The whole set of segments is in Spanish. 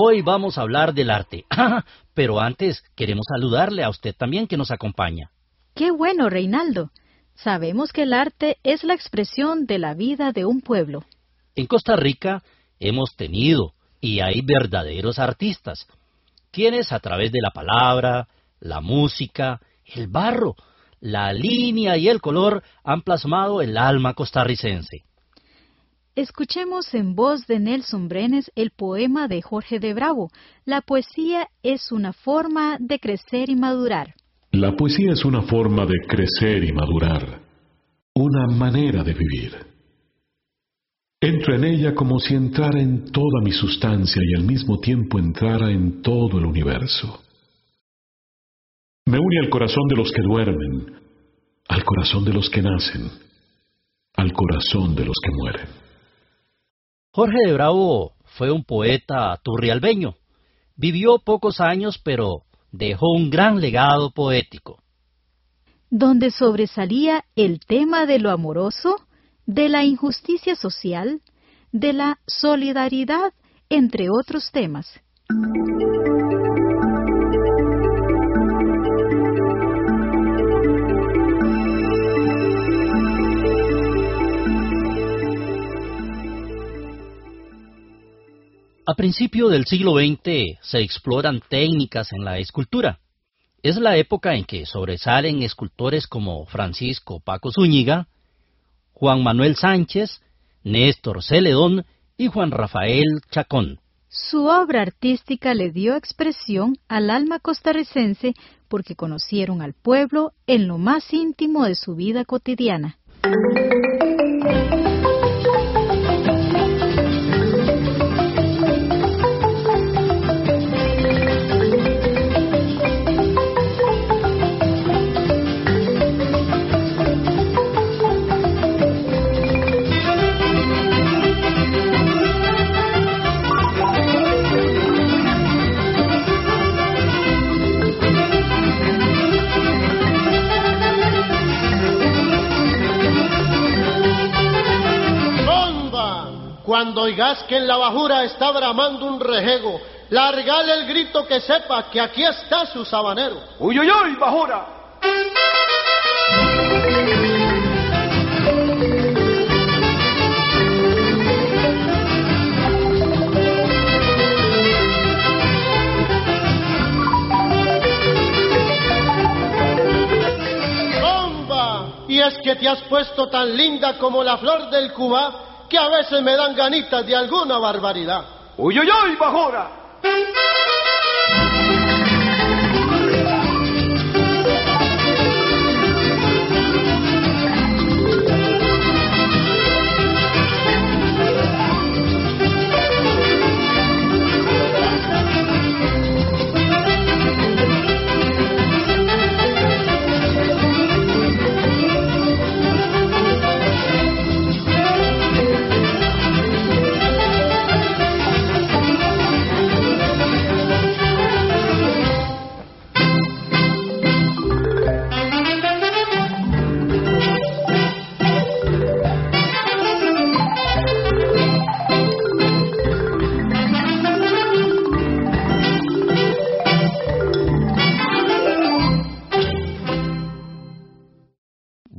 Hoy vamos a hablar del arte. Pero antes queremos saludarle a usted también que nos acompaña. Qué bueno, Reinaldo. Sabemos que el arte es la expresión de la vida de un pueblo. En Costa Rica hemos tenido y hay verdaderos artistas, quienes a través de la palabra, la música, el barro, la línea y el color han plasmado el alma costarricense. Escuchemos en voz de Nelson Brenes el poema de Jorge de Bravo. La poesía es una forma de crecer y madurar. La poesía es una forma de crecer y madurar, una manera de vivir. Entro en ella como si entrara en toda mi sustancia y al mismo tiempo entrara en todo el universo. Me une al corazón de los que duermen, al corazón de los que nacen, al corazón de los que mueren. Jorge de Bravo fue un poeta turrialbeño. Vivió pocos años, pero dejó un gran legado poético. Donde sobresalía el tema de lo amoroso, de la injusticia social, de la solidaridad, entre otros temas. A principio del siglo XX se exploran técnicas en la escultura. Es la época en que sobresalen escultores como Francisco Paco Zúñiga, Juan Manuel Sánchez, Néstor Celedón y Juan Rafael Chacón. Su obra artística le dio expresión al alma costarricense porque conocieron al pueblo en lo más íntimo de su vida cotidiana. Oigas que en la bajura está bramando un rejego, largale el grito que sepa que aquí está su sabanero. ¡Uy, uy, uy, bajura! ¡Bomba! Y es que te has puesto tan linda como la flor del Cuba que a veces me dan ganitas de alguna barbaridad. ¡Uy, uy, uy, bajora!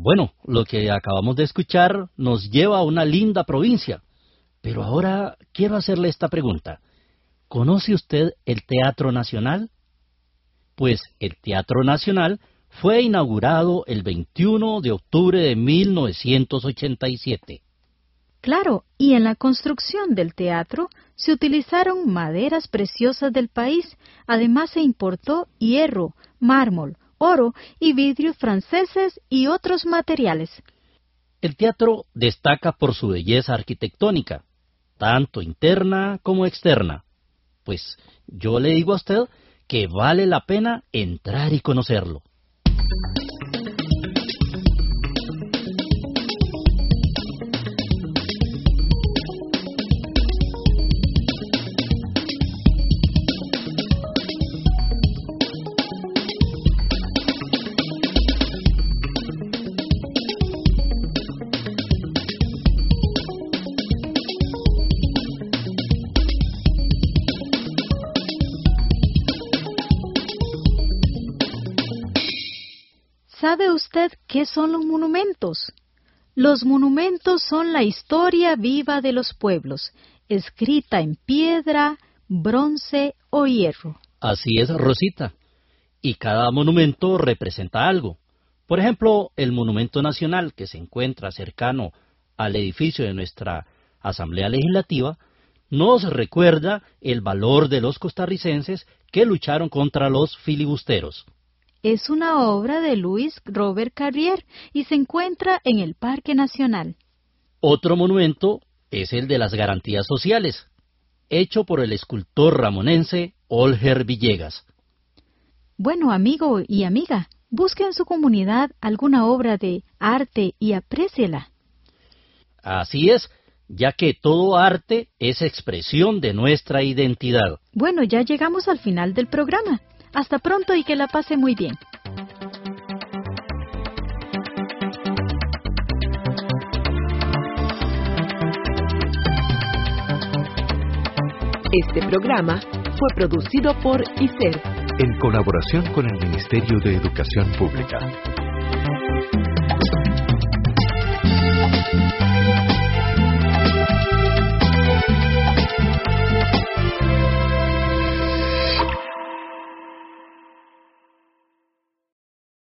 Bueno, lo que acabamos de escuchar nos lleva a una linda provincia. Pero ahora quiero hacerle esta pregunta. ¿Conoce usted el Teatro Nacional? Pues el Teatro Nacional fue inaugurado el 21 de octubre de 1987. Claro, y en la construcción del teatro se utilizaron maderas preciosas del país, además se importó hierro, mármol, oro y vidrios franceses y otros materiales. El teatro destaca por su belleza arquitectónica, tanto interna como externa, pues yo le digo a usted que vale la pena entrar y conocerlo. ¿Sabe usted qué son los monumentos? Los monumentos son la historia viva de los pueblos, escrita en piedra, bronce o hierro. Así es, Rosita. Y cada monumento representa algo. Por ejemplo, el Monumento Nacional, que se encuentra cercano al edificio de nuestra Asamblea Legislativa, nos recuerda el valor de los costarricenses que lucharon contra los filibusteros. Es una obra de Louis Robert Carrier y se encuentra en el Parque Nacional. Otro monumento es el de las garantías sociales, hecho por el escultor ramonense Olger Villegas. Bueno, amigo y amiga, busque en su comunidad alguna obra de arte y apréciela. Así es, ya que todo arte es expresión de nuestra identidad. Bueno, ya llegamos al final del programa. Hasta pronto y que la pase muy bien. Este programa fue producido por ICER en colaboración con el Ministerio de Educación Pública.